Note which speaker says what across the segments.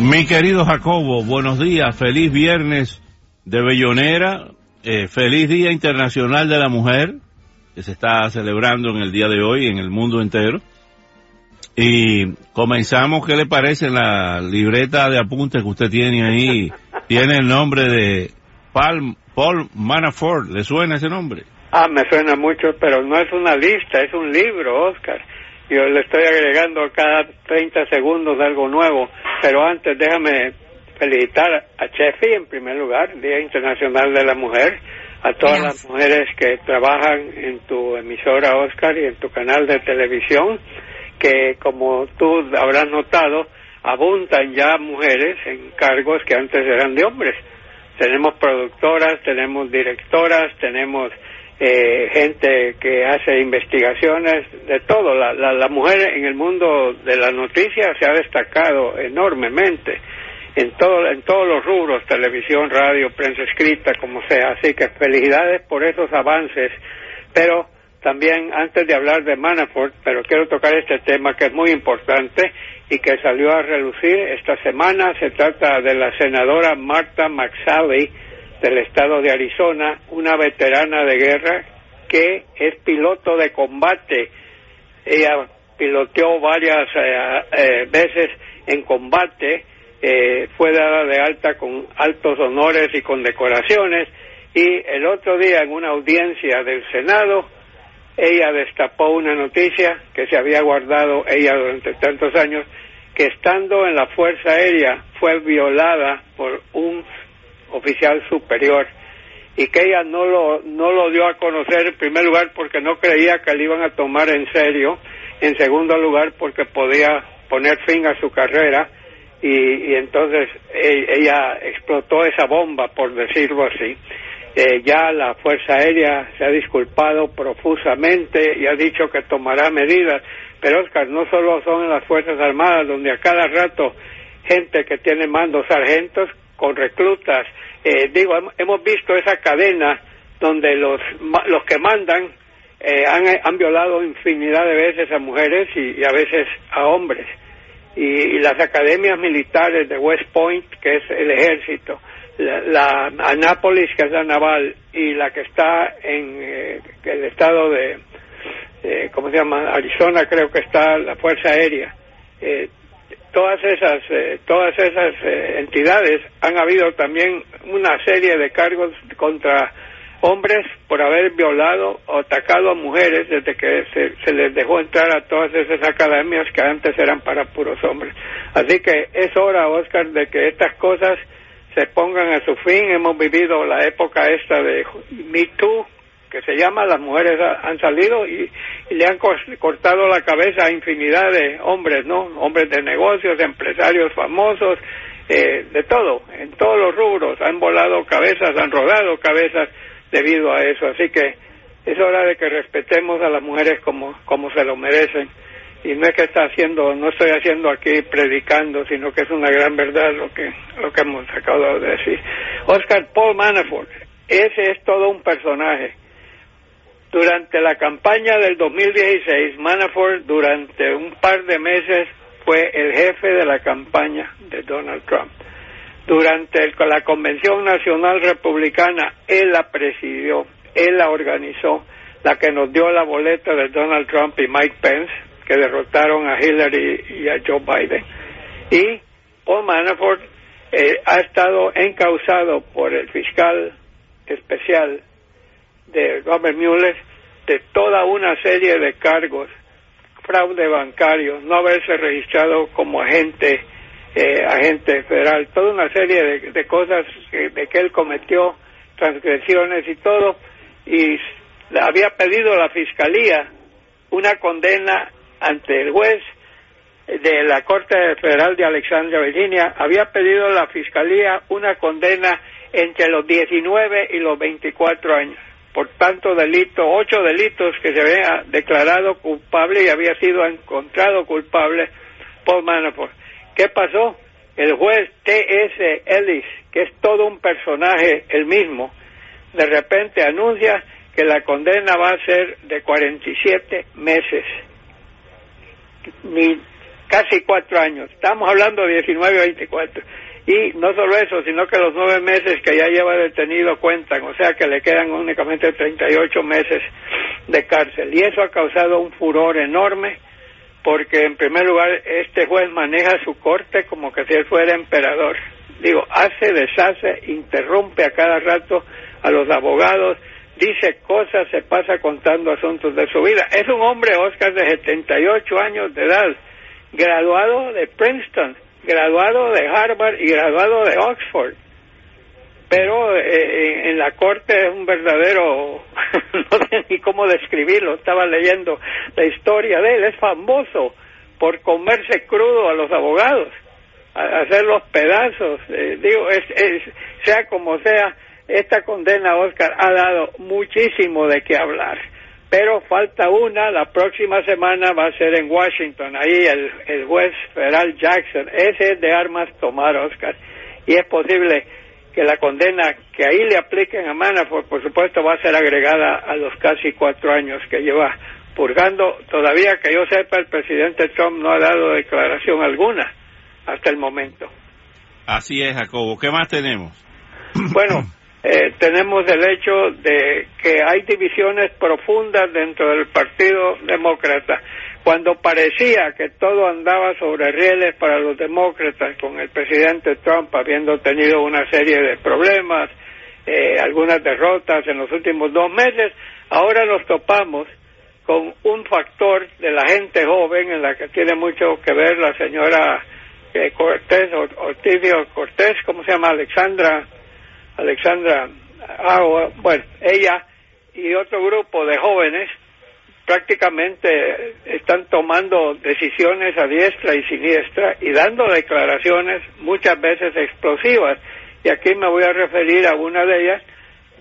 Speaker 1: Mi querido Jacobo, buenos días, feliz viernes de Bellonera, eh, feliz Día Internacional de la Mujer, que se está celebrando en el día de hoy en el mundo entero. Y comenzamos, ¿qué le parece la libreta de apuntes que usted tiene ahí? Tiene el nombre de Paul, Paul Manafort, ¿le suena ese nombre?
Speaker 2: Ah, me suena mucho, pero no es una lista, es un libro, Oscar. Yo le estoy agregando cada 30 segundos algo nuevo, pero antes déjame felicitar a Chefi en primer lugar, Día Internacional de la Mujer, a todas las mujeres que trabajan en tu emisora Oscar y en tu canal de televisión, que como tú habrás notado, abundan ya mujeres en cargos que antes eran de hombres. Tenemos productoras, tenemos directoras, tenemos eh, gente que hace investigaciones, de todo. La, la, la, mujer en el mundo de la noticia se ha destacado enormemente en, todo, en todos los rubros, televisión, radio, prensa escrita, como sea. Así que felicidades por esos avances. Pero también, antes de hablar de Manafort, pero quiero tocar este tema que es muy importante y que salió a relucir esta semana. Se trata de la senadora Marta McSally, del estado de Arizona, una veterana de guerra que es piloto de combate. Ella piloteó varias eh, eh, veces en combate, eh, fue dada de alta con altos honores y con decoraciones y el otro día en una audiencia del Senado ella destapó una noticia que se había guardado ella durante tantos años que estando en la Fuerza Aérea fue violada por un oficial superior y que ella no lo, no lo dio a conocer en primer lugar porque no creía que le iban a tomar en serio, en segundo lugar porque podía poner fin a su carrera y, y entonces e, ella explotó esa bomba, por decirlo así. Eh, ya la Fuerza Aérea se ha disculpado profusamente y ha dicho que tomará medidas, pero Oscar, no solo son las Fuerzas Armadas, donde a cada rato gente que tiene mandos sargentos con reclutas. Eh, digo, hemos visto esa cadena donde los, los que mandan eh, han, han, violado infinidad de veces a mujeres y, a veces a hombres. Y, y, las academias militares de West Point, que es el ejército, la, la Anápolis, que es la naval, y la que está en eh, el estado de, eh, ¿cómo se llama? Arizona, creo que está la Fuerza Aérea. Eh, todas esas eh, todas esas eh, entidades han habido también una serie de cargos contra hombres por haber violado o atacado a mujeres desde que se, se, les dejó entrar a todas esas academias que antes eran para puros hombres. Así que es hora, Oscar, de que estas cosas se pongan a su fin. Hemos vivido la época esta de Me Too, que se llama, las mujeres han salido y, y, le han cortado la cabeza a infinidad de hombres, ¿no? Hombres de negocios, empresarios famosos, eh, de todo, en todos los rubros, han volado cabezas, han rodado cabezas debido a eso, así que es hora de que respetemos a las mujeres como, como se lo merecen. Y no es que está haciendo, no estoy haciendo aquí predicando, sino que es una gran verdad lo que, lo que hemos acabado de decir. Oscar Paul Manafort, ese es todo un personaje durante la campaña del 2016, Manafort durante un par de meses fue el jefe de la campaña de Donald Trump. Durante la Convención Nacional Republicana, él la presidió, él la organizó, la que nos dio la boleta de Donald Trump y Mike Pence, que derrotaron a Hillary y a Joe Biden. Y Paul Manafort eh, ha estado encausado por el fiscal especial de Robert Mueller de toda una serie de cargos, fraude bancario, no haberse registrado como agente eh, agente federal, toda una serie de, de cosas que, de que él cometió, transgresiones y todo, y había pedido la fiscalía una condena ante el juez de la Corte Federal de Alexandria, Virginia, había pedido a la Fiscalía una condena entre los 19 y los 24 años por tanto delito, ocho delitos que se había declarado culpable y había sido encontrado culpable por Manafort. ¿Qué pasó? El juez T.S. Ellis, que es todo un personaje el mismo, de repente anuncia que la condena va a ser de 47 meses, ni casi cuatro años. Estamos hablando de 19 24. Y no solo eso, sino que los nueve meses que ya lleva detenido cuentan, o sea que le quedan únicamente 38 meses de cárcel. Y eso ha causado un furor enorme, porque en primer lugar este juez maneja su corte como que si él fuera emperador. Digo, hace, deshace, interrumpe a cada rato a los abogados, dice cosas, se pasa contando asuntos de su vida. Es un hombre, Oscar, de 78 años de edad, graduado de Princeton graduado de Harvard y graduado de Oxford. Pero eh, en la corte es un verdadero, no sé ni cómo describirlo, estaba leyendo la historia de él, es famoso por comerse crudo a los abogados, a hacer los pedazos. Eh, digo, es, sea como sea, esta condena, Oscar, ha dado muchísimo de qué hablar pero falta una, la próxima semana va a ser en Washington, ahí el, el juez federal Jackson, ese es de armas tomar, Oscar, y es posible que la condena que ahí le apliquen a Manafort, por supuesto, va a ser agregada a los casi cuatro años que lleva purgando. Todavía que yo sepa, el presidente Trump no ha dado declaración alguna hasta el momento.
Speaker 1: Así es, Jacobo. ¿Qué más tenemos?
Speaker 2: Bueno, eh, tenemos el hecho de que hay divisiones profundas dentro del Partido Demócrata. Cuando parecía que todo andaba sobre rieles para los demócratas, con el presidente Trump habiendo tenido una serie de problemas, eh, algunas derrotas en los últimos dos meses, ahora nos topamos con un factor de la gente joven en la que tiene mucho que ver la señora eh, Cortés, Ortiz Cortés, ¿cómo se llama? Alexandra Alexandra bueno, ella y otro grupo de jóvenes prácticamente están tomando decisiones a diestra y siniestra y dando declaraciones muchas veces explosivas. Y aquí me voy a referir a una de ellas,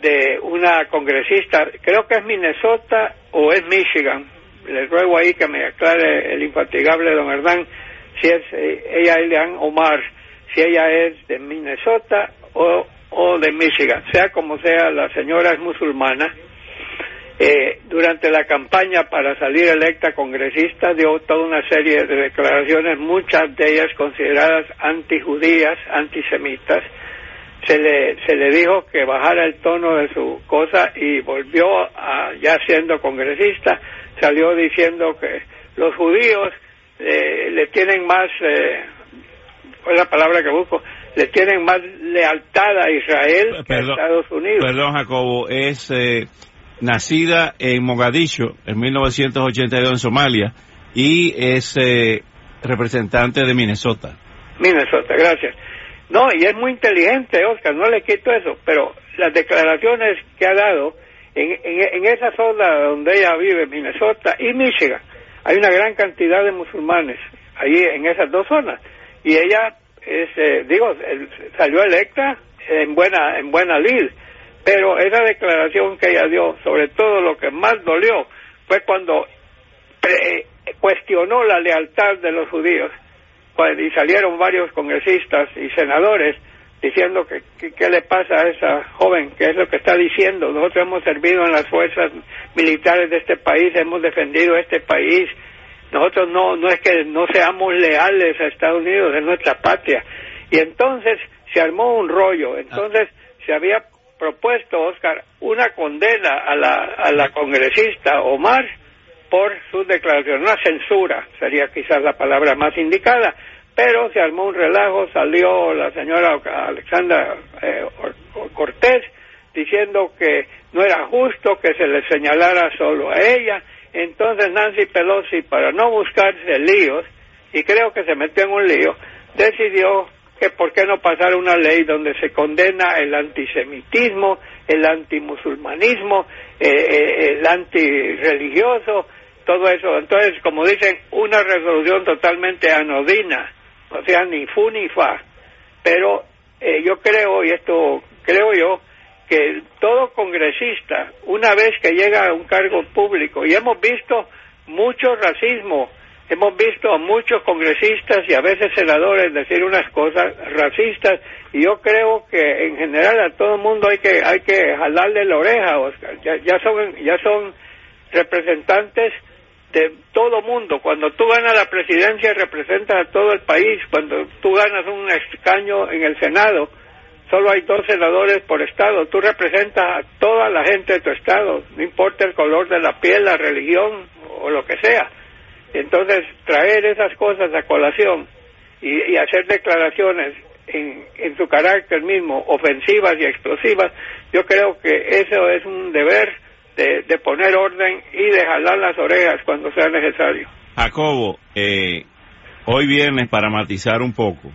Speaker 2: de una congresista, creo que es Minnesota o es Michigan. Les ruego ahí que me aclare el infatigable don Hernán si es eh, ella Elian Omar, si ella es de Minnesota o o de Michigan, sea como sea, la señora es musulmana. Eh, durante la campaña para salir electa congresista dio toda una serie de declaraciones, muchas de ellas consideradas antijudías, antisemitas. Se le, se le dijo que bajara el tono de su cosa y volvió a, ya siendo congresista, salió diciendo que los judíos eh, le tienen más, eh, ¿cuál es la palabra que busco? Le tienen más lealtad a Israel que a Estados Unidos.
Speaker 1: Perdón, Jacobo, es eh, nacida en Mogadiscio en 1982 en Somalia y es eh, representante de Minnesota.
Speaker 2: Minnesota, gracias. No, y es muy inteligente, Oscar, no le quito eso, pero las declaraciones que ha dado en, en, en esa zona donde ella vive, Minnesota y Michigan, hay una gran cantidad de musulmanes ahí en esas dos zonas. Y ella eh, digo, salió electa en buena, en buena lid, pero esa declaración que ella dio, sobre todo lo que más dolió, fue cuando cuestionó la lealtad de los judíos y salieron varios congresistas y senadores diciendo que qué le pasa a esa joven, que es lo que está diciendo. Nosotros hemos servido en las fuerzas militares de este país, hemos defendido este país, nosotros no, no es que no seamos leales a Estados Unidos, es nuestra patria. Y entonces se armó un rollo. Entonces se había propuesto, Oscar, una condena a la, a la congresista Omar por sus declaraciones, una censura sería quizás la palabra más indicada, pero se armó un relajo, salió la señora Alexandra eh, Cortés diciendo que no era justo que se le señalara solo a ella, entonces Nancy Pelosi, para no buscarse líos, y creo que se metió en un lío, decidió que por qué no pasar una ley donde se condena el antisemitismo, el antimusulmanismo, eh, eh, el antirreligioso, todo eso. Entonces, como dicen, una resolución totalmente anodina, o sea, ni fu ni fa. Pero eh, yo creo, y esto creo yo, que todo congresista, una vez que llega a un cargo público, y hemos visto mucho racismo, hemos visto a muchos congresistas y a veces senadores decir unas cosas racistas, y yo creo que en general a todo el mundo hay que hay que jalarle la oreja, Oscar. Ya, ya son ya son representantes de todo mundo. Cuando tú ganas la presidencia representas a todo el país. Cuando tú ganas un escaño en el Senado, solo hay dos senadores por estado. Tú representas a toda la gente de tu estado, no importa el color de la piel, la religión o lo que sea. Entonces, traer esas cosas a colación y, hacer declaraciones en, en su carácter mismo, ofensivas y explosivas, yo creo que eso es un deber de, de poner orden y de jalar las orejas cuando sea necesario.
Speaker 1: Jacobo, eh, hoy viernes, para matizar un poco,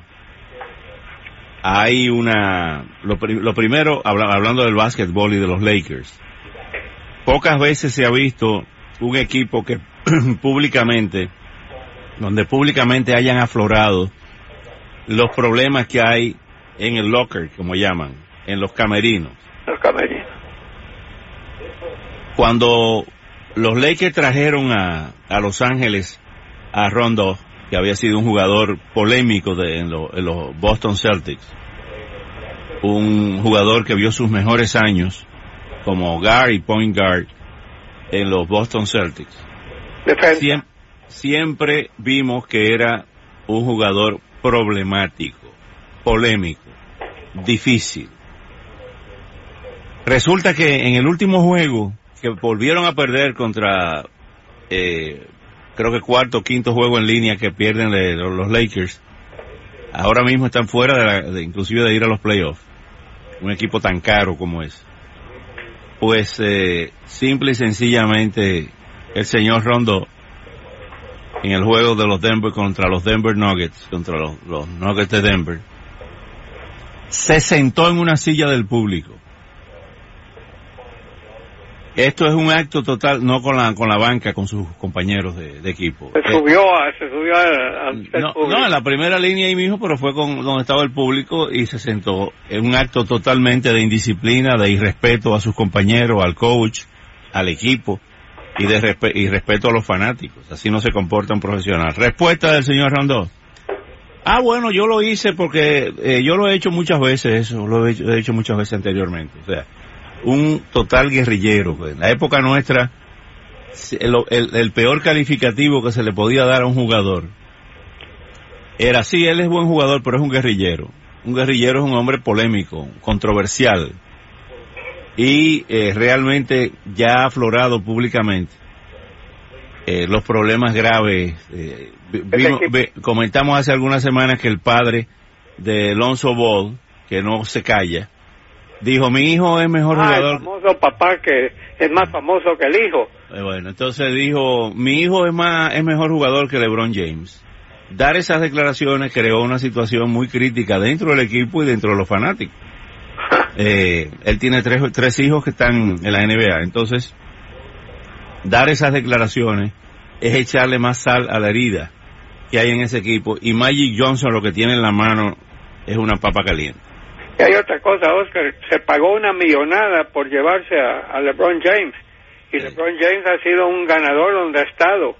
Speaker 1: hay una... Lo, lo primero, habla, hablando del básquetbol y de los Lakers, pocas veces se ha visto un equipo que públicamente, donde públicamente hayan aflorado los problemas que hay en el locker, como llaman, en los camerinos.
Speaker 2: Los camerinos.
Speaker 1: Cuando los Lakers trajeron a, a Los Ángeles a Rondo, que había sido un jugador polémico de, en, lo, en, los Boston Celtics, un jugador que vio sus mejores años como guard y point guard en los Boston Celtics. Siempre, siempre vimos que era un jugador problemático, polémico, difícil. Resulta que en el último juego que volvieron a perder contra, eh, creo que cuarto o quinto juego en línea que pierden de, los Lakers, ahora mismo están fuera de, la, inclusive de ir a los playoffs. Un equipo tan caro como es. Pues eh, simple y sencillamente el señor Rondo en el juego de los Denver contra los Denver Nuggets, contra los Nuggets de Denver, se sentó en una silla del público. Esto es un acto total, no con la con la banca, con sus compañeros de, de equipo.
Speaker 2: Se subió, a, se subió
Speaker 1: no, no, en la primera línea ahí mismo, pero fue con donde estaba el público y se sentó. en un acto totalmente de indisciplina, de irrespeto a sus compañeros, al coach, al equipo y de respe y respeto a los fanáticos. Así no se comporta un profesional. Respuesta del señor Rondó. Ah, bueno, yo lo hice porque eh, yo lo he hecho muchas veces, eso lo he hecho, he hecho muchas veces anteriormente. O sea, un total guerrillero. En la época nuestra, el, el, el, peor calificativo que se le podía dar a un jugador era, sí, él es buen jugador, pero es un guerrillero. Un guerrillero es un hombre polémico, controversial, y eh, realmente ya ha aflorado públicamente eh, los problemas graves. Eh, vimos, ve, comentamos hace algunas semanas que el padre de Alonso Ball, que no se calla, dijo, mi hijo es mejor
Speaker 2: ah,
Speaker 1: jugador.
Speaker 2: El famoso papá que es más famoso que el hijo.
Speaker 1: Eh, bueno, entonces dijo, mi hijo es más es mejor jugador que LeBron James. Dar esas declaraciones creó una situación muy crítica dentro del equipo y dentro de los fanáticos. Eh, él tiene tres, tres hijos que están en la NBA, entonces dar esas declaraciones es echarle más sal a la herida que hay en ese equipo y Magic Johnson lo que tiene en la mano es una papa caliente.
Speaker 2: Y hay otra cosa, Oscar, se pagó una millonada por llevarse a, a LeBron James y sí. LeBron James ha sido un ganador donde ha estado,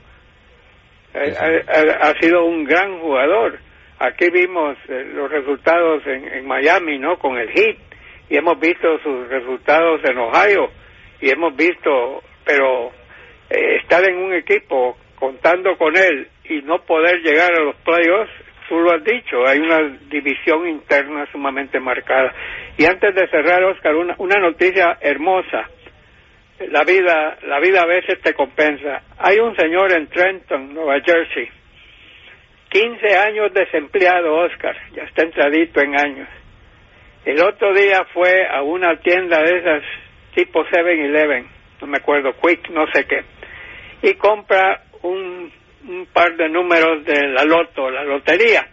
Speaker 2: sí, sí. Ha, ha, ha, sido un gran jugador. Aquí vimos eh, los resultados en, en Miami, ¿no? Con el Heat y hemos visto sus resultados en Ohio y hemos visto, pero eh, estar en un equipo contando con él y no poder llegar a los playoffs, tú lo has dicho, hay una división interna sumamente marcada. Y antes de cerrar, Oscar, una, una noticia hermosa. La vida, la vida a veces te compensa. Hay un señor en Trenton, Nueva Jersey, 15 años desempleado, Oscar, ya está entradito en años el otro día fue a una tienda de esas tipo 7-Eleven, no me acuerdo, Quick, no sé qué, y compra un, un par de números de la loto, la lotería.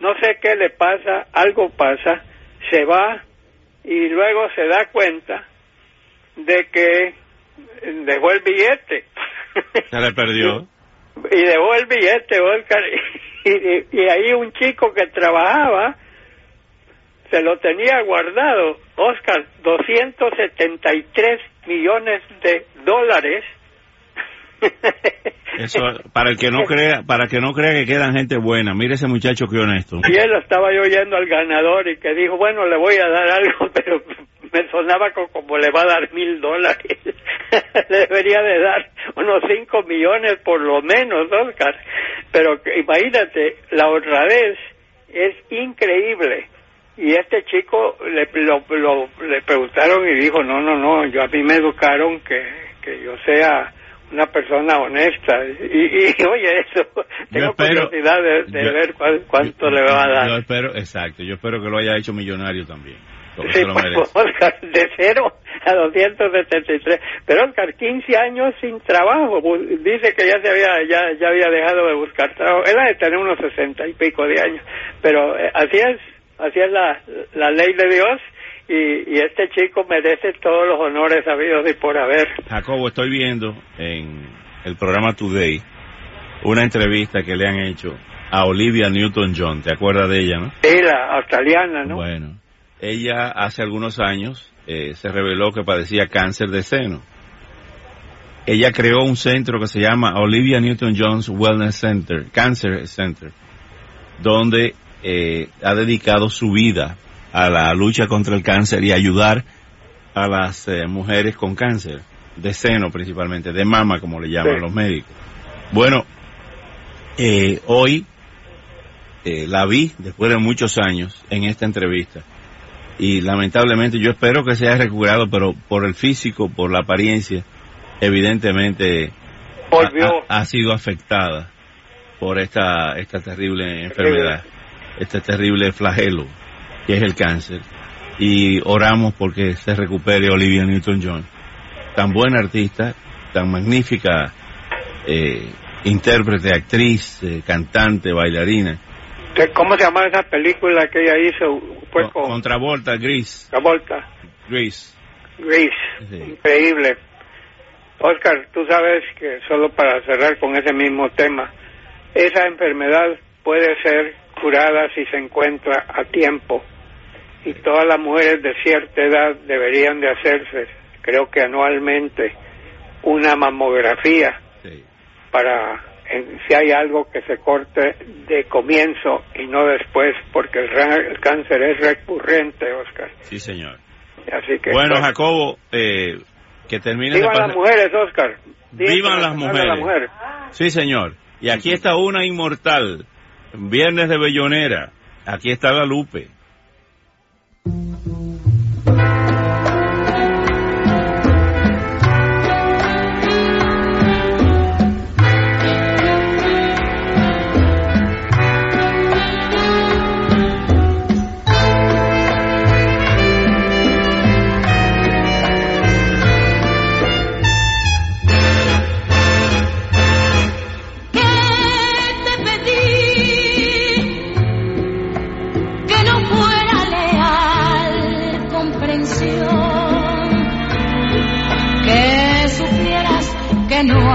Speaker 2: No sé qué le pasa, algo pasa, se va y luego se da cuenta de que dejó el billete.
Speaker 1: Se le perdió.
Speaker 2: y dejó el billete, Oscar. Y, y, ahí un chico que trabajaba se lo tenía guardado, Oscar, 273 millones de dólares.
Speaker 1: Eso, para el que no crea, para que no crea que quedan gente buena, mire ese muchacho que honesto.
Speaker 2: Y él estaba yo oyendo al ganador y que dijo, bueno, le voy a dar algo, pero me sonaba como, le va a dar mil dólares. le debería de dar unos cinco millones por lo menos, Oscar. Pero imagínate, la honradez es increíble. Y este chico le, lo, le preguntaron y dijo, no, no, no, yo a mí me educaron que, que yo sea una persona honesta. Y, oye, eso, tengo curiosidad de, ver cuánto le va a dar.
Speaker 1: Yo espero, exacto, yo espero que lo haya hecho millonario también.
Speaker 2: Sí, pues, Oscar, de cero a 273. Pero Oscar, 15 años sin trabajo. Dice que ya se había ya, ya había dejado de buscar trabajo. Él ha de tener unos 60 y pico de años. Pero eh, así es, así es la, la ley de Dios. Y, y, este chico merece todos los honores habidos y por haber.
Speaker 1: Jacobo, estoy viendo en el programa Today una entrevista que le han hecho a Olivia Newton-John. ¿Te acuerdas de ella, no?
Speaker 2: Sí, la australiana, ¿no?
Speaker 1: Bueno ella hace algunos años eh, se reveló que padecía cáncer de seno. Ella creó un centro que se llama Olivia Newton-Jones Wellness Center, Cancer Center, donde eh, ha dedicado su vida a la lucha contra el cáncer y ayudar a las eh, mujeres con cáncer, de seno principalmente, de mama como le llaman los médicos. Bueno, hoy la vi después de muchos años en esta entrevista. Y lamentablemente yo espero que se haya recuperado, pero por el físico, por la apariencia, evidentemente ha, sido afectada por esta, esta terrible enfermedad, este terrible flagelo que es el cáncer. Y oramos porque se recupere Olivia Newton-John, tan buena artista, tan magnífica eh, intérprete, actriz, eh, cantante, bailarina
Speaker 2: ¿Cómo se llama esa película que ella hizo?
Speaker 1: Pues con, Contravolta, Gris.
Speaker 2: Travolta.
Speaker 1: Gris.
Speaker 2: Gris. Increíble. Oscar, tú sabes que solo para cerrar con ese mismo tema, esa enfermedad puede ser curada si se encuentra a tiempo. Y todas las mujeres de cierta edad deberían de hacerse, creo que anualmente, una mamografía para si hay algo que se corte de comienzo y no después, porque el, cáncer es recurrente, Oscar.
Speaker 1: Sí, señor.
Speaker 2: Así que,
Speaker 1: bueno, Jacobo, eh, que termine.
Speaker 2: Vivan las mujeres, Oscar.
Speaker 1: Vivan las mujeres. Sí, señor. Y aquí está una inmortal. Viernes de Bellonera. Aquí está la Lupe.
Speaker 3: Thank you.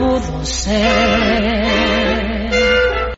Speaker 3: pudo ser.